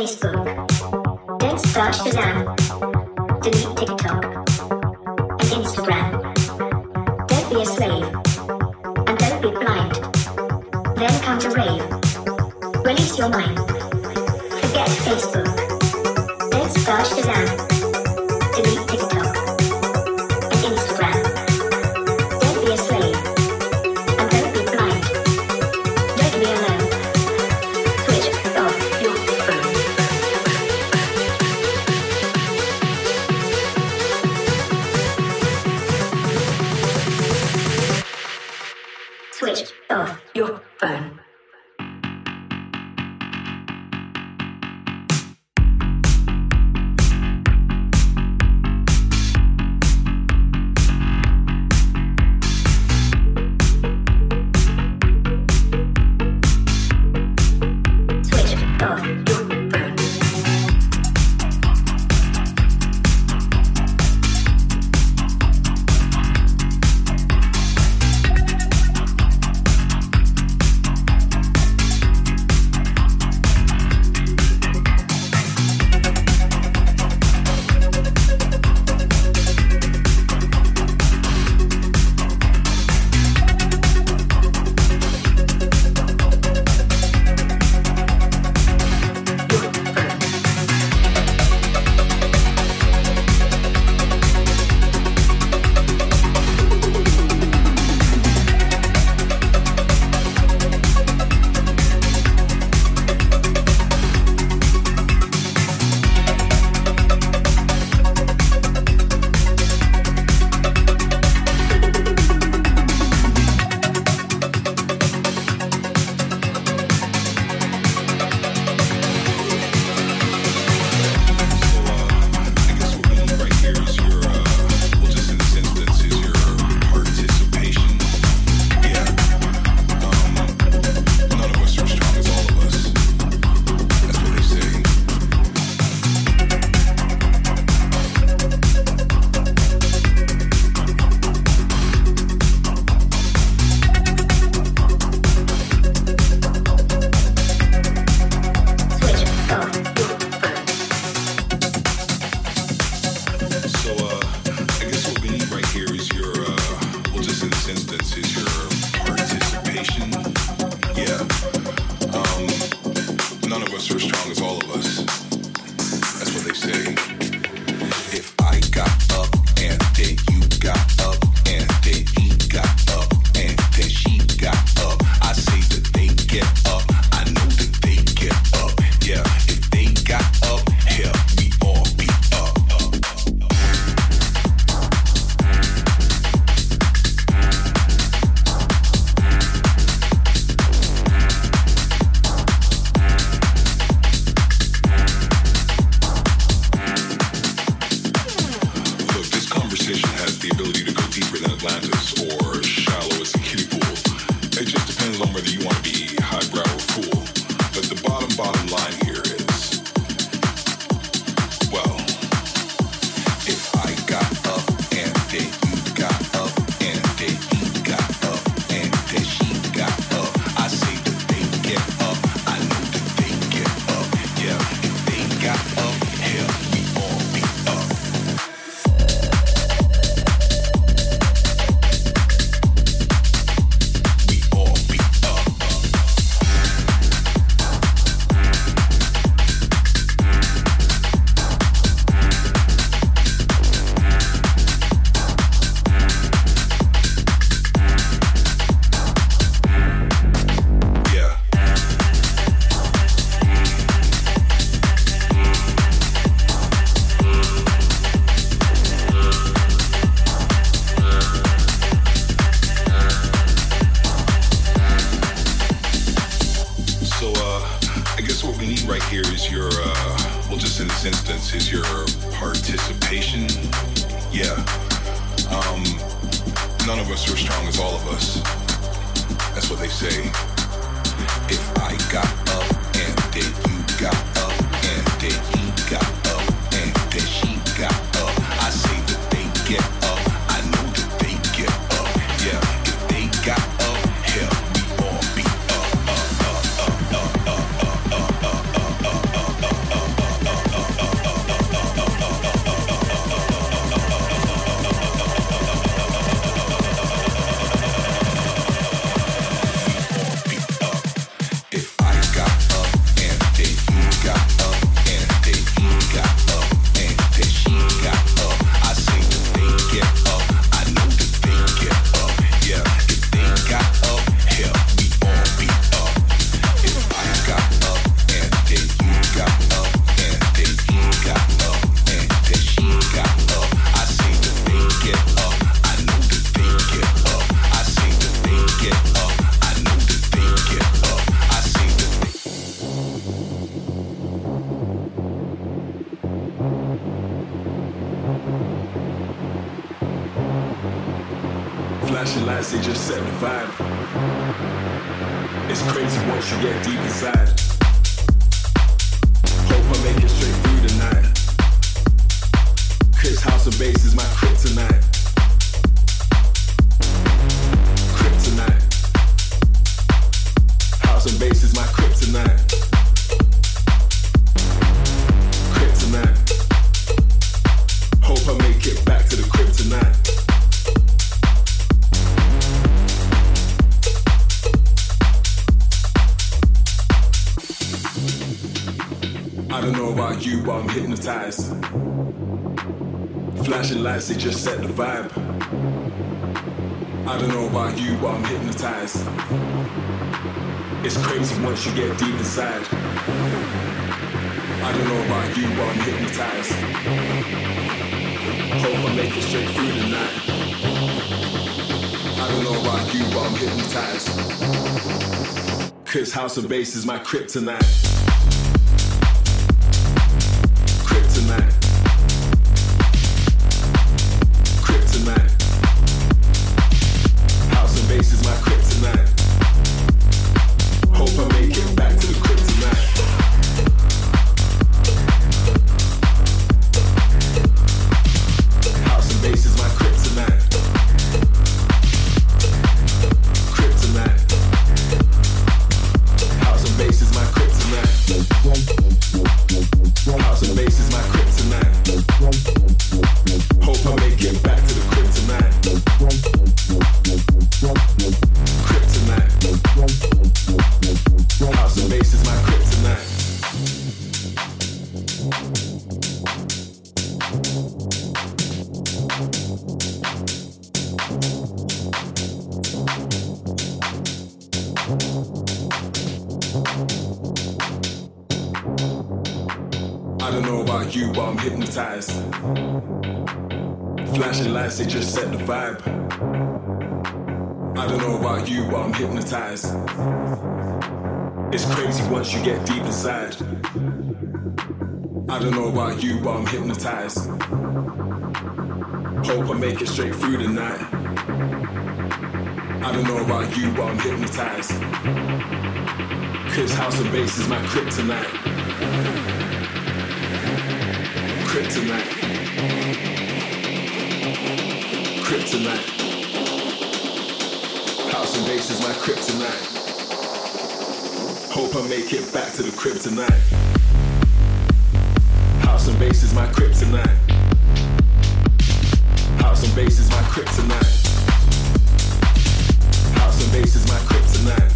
Facebook. Get deep inside. I don't know about you, but I'm hypnotized. Hope I make it straight through the night. I don't know about you, but I'm hypnotized. Cause house and bass is my. Kryptonite. I don't know about you, but I'm hypnotized. Hope I make it straight through the night. I don't know about you, but I'm hypnotized. Cause house and bass is my kryptonite. Kryptonite. Kryptonite. House and bass is my kryptonite. Hope I make it back to the crib tonight. House and bass is my kryptonite. House and bass is my kryptonite. House and bass is my kryptonite. Hope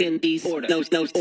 in these borders. Those, those,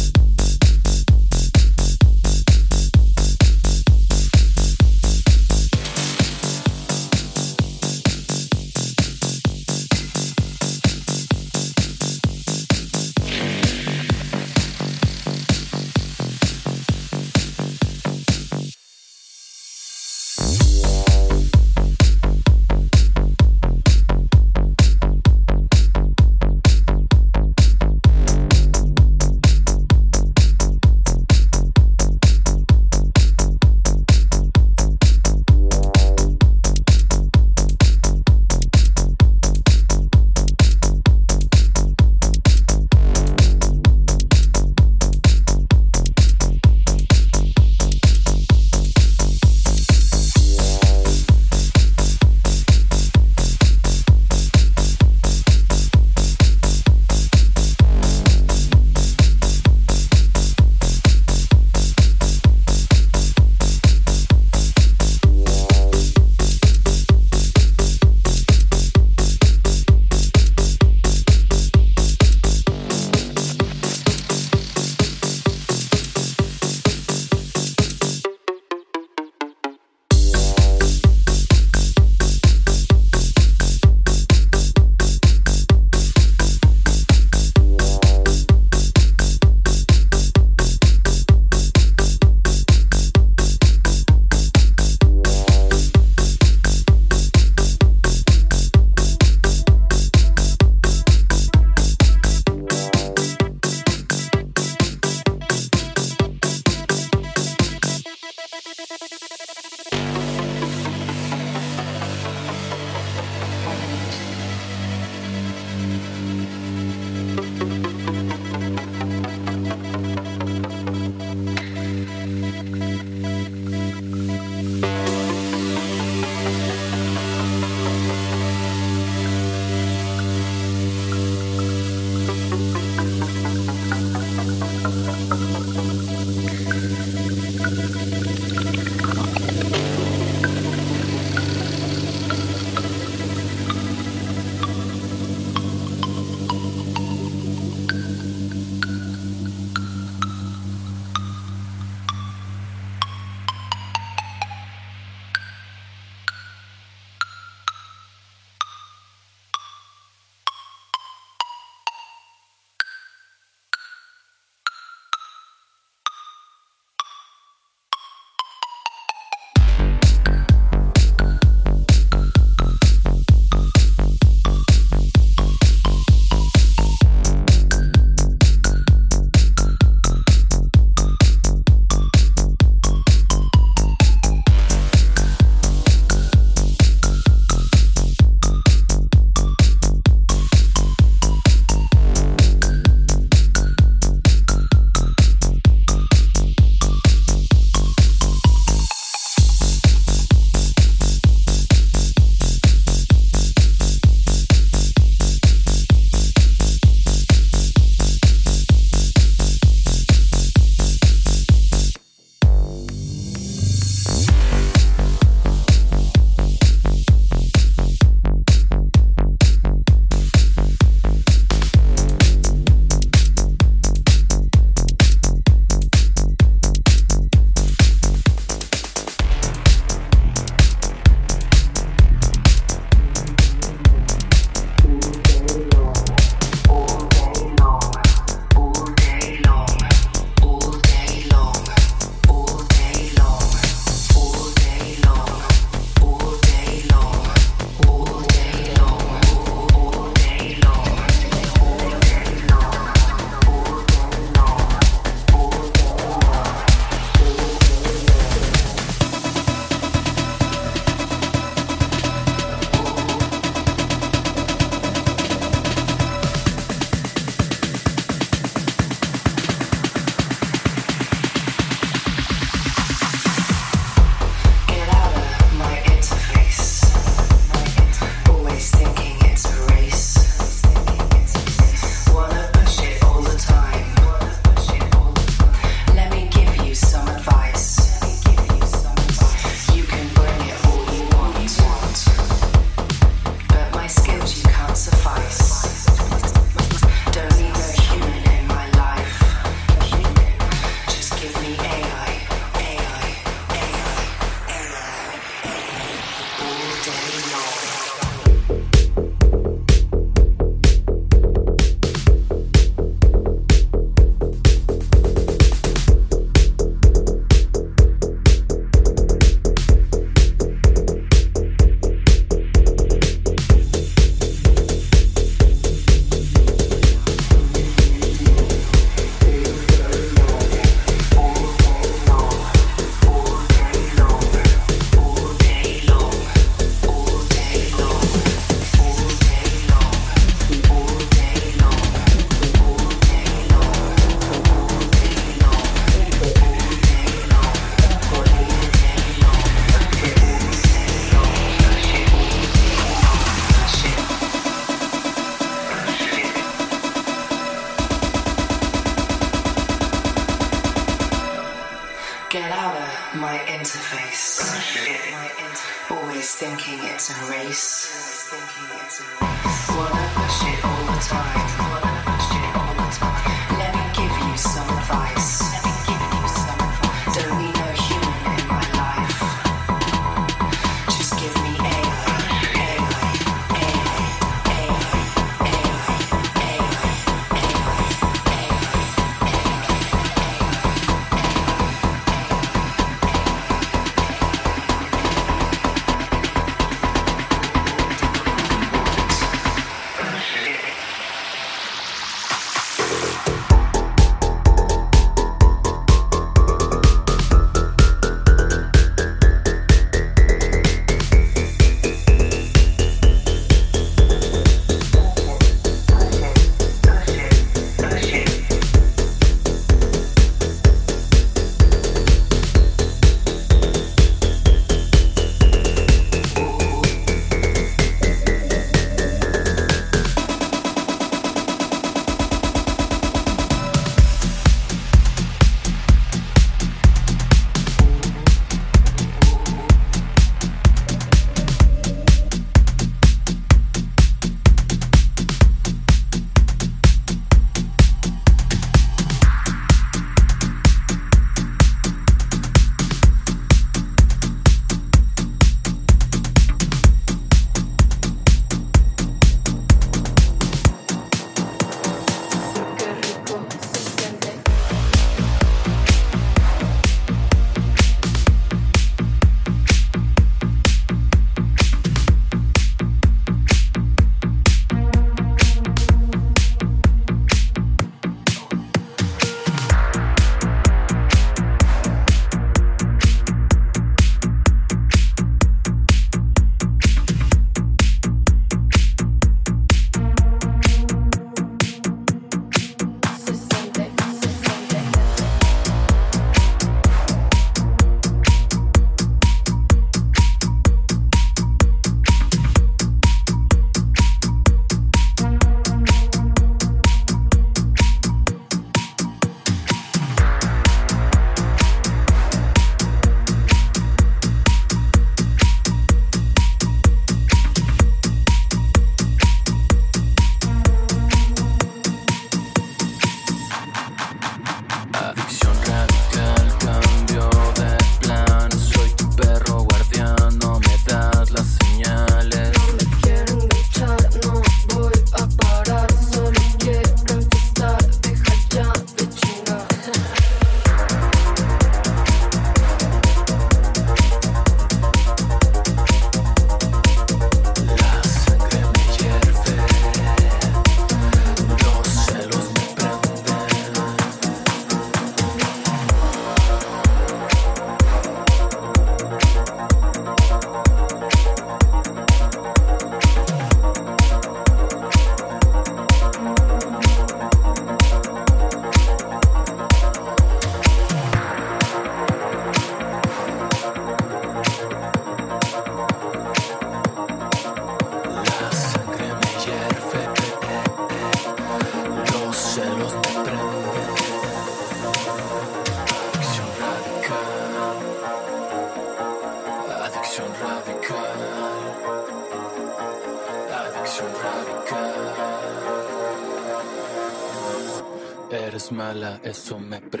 eso me preocupa.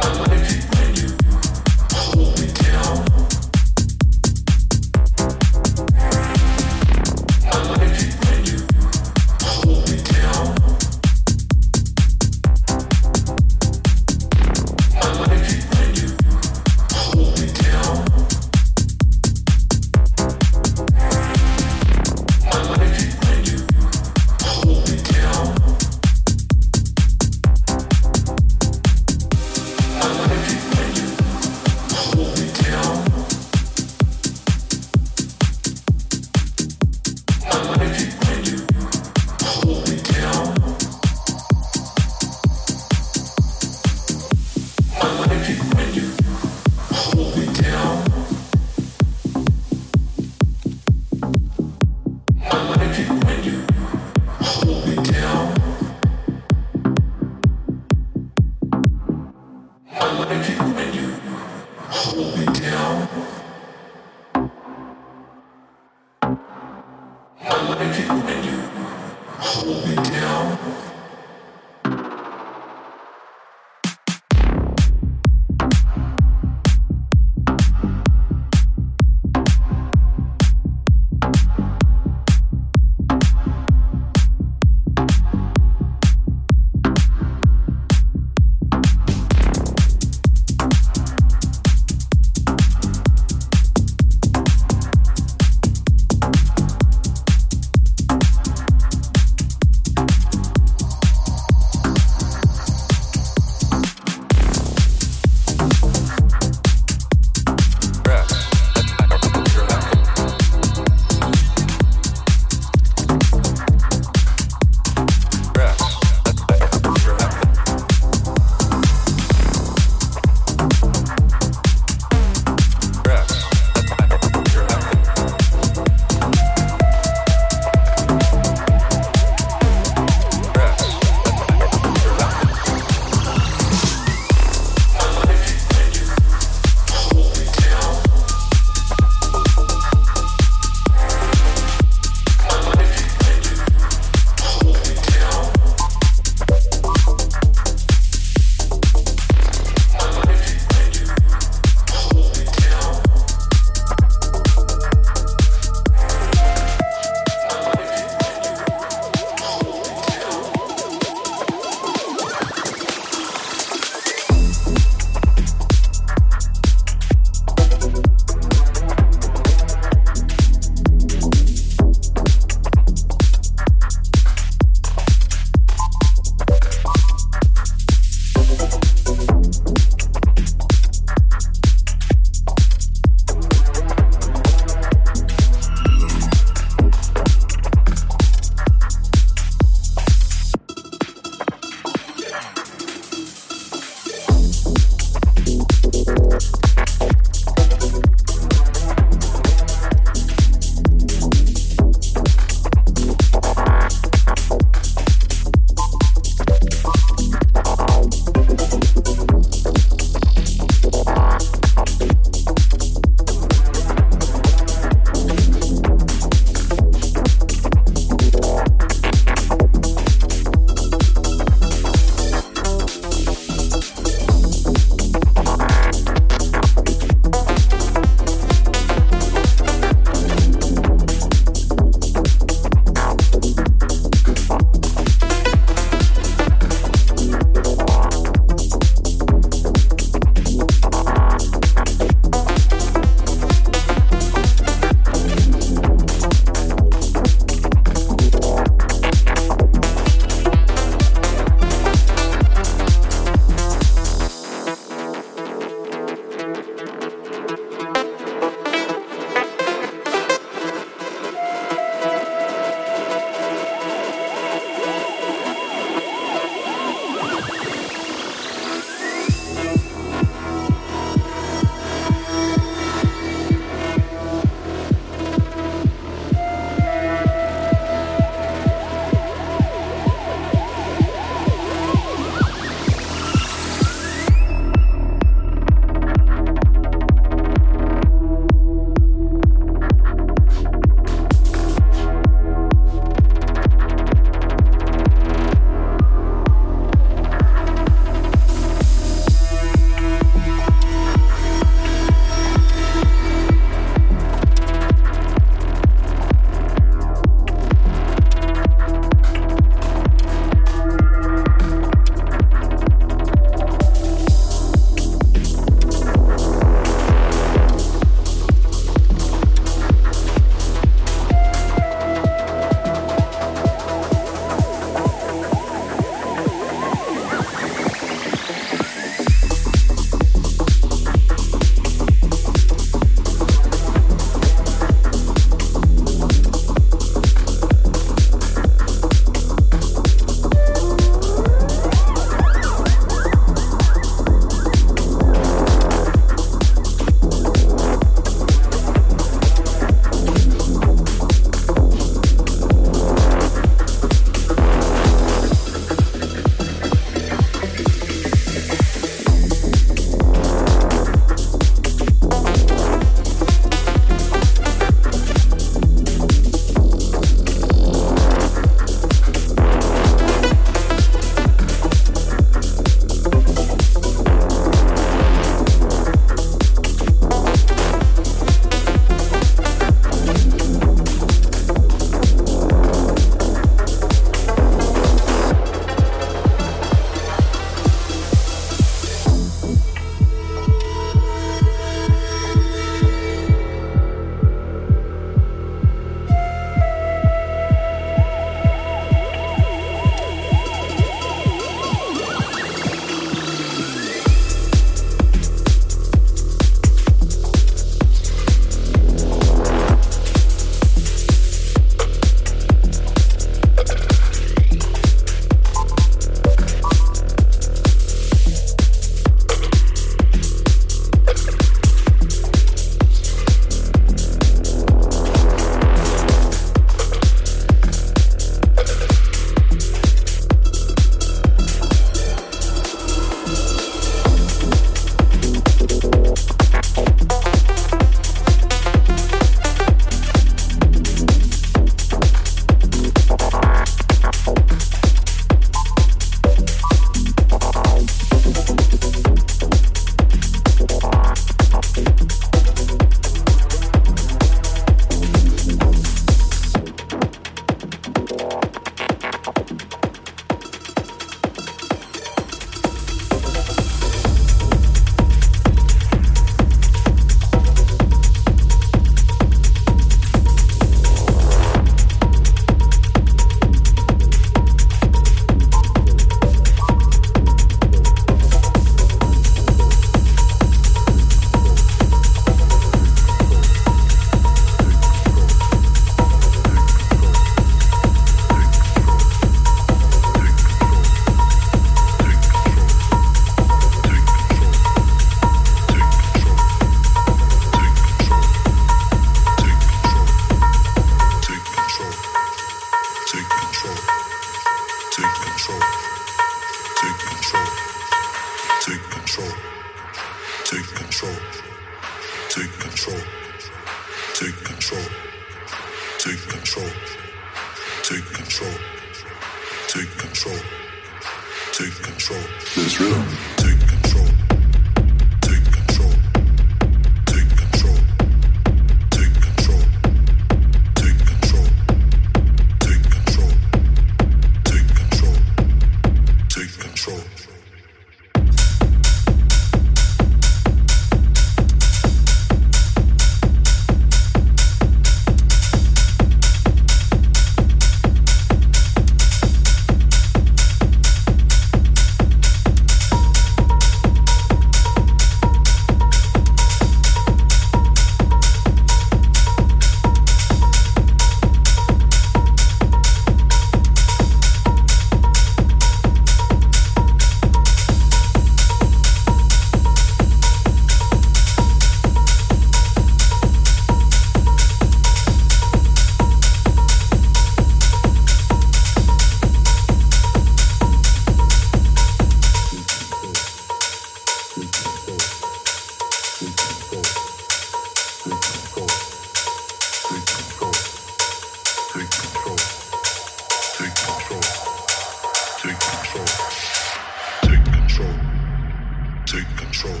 Take control.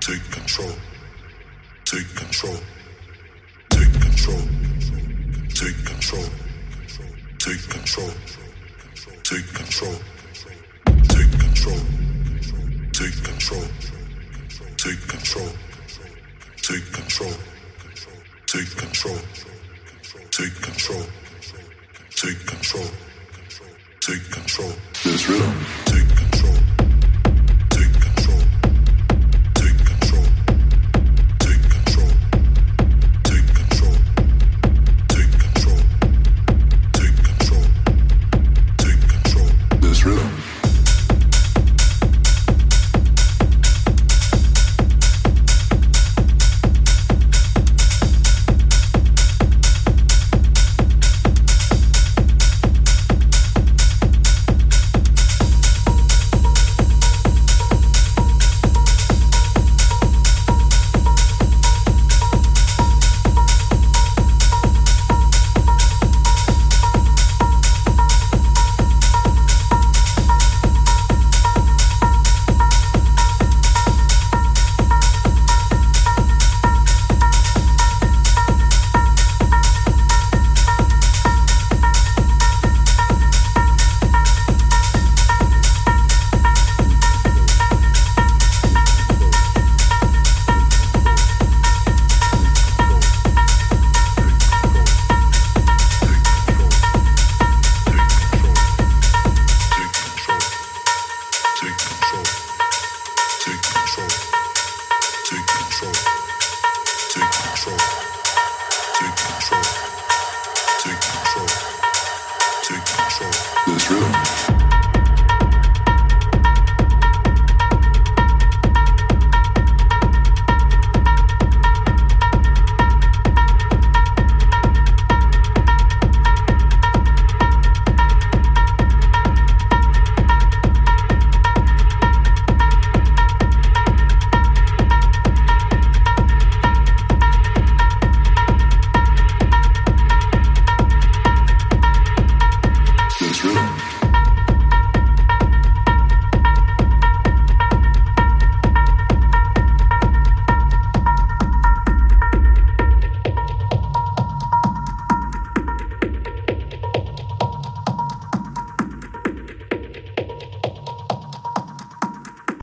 Take control. Take control. Take control. Take control. Take control. Take control. Take control. Take control. Take control. Take control. Take control. Take control. Take control. Take control. This rhythm. Take control.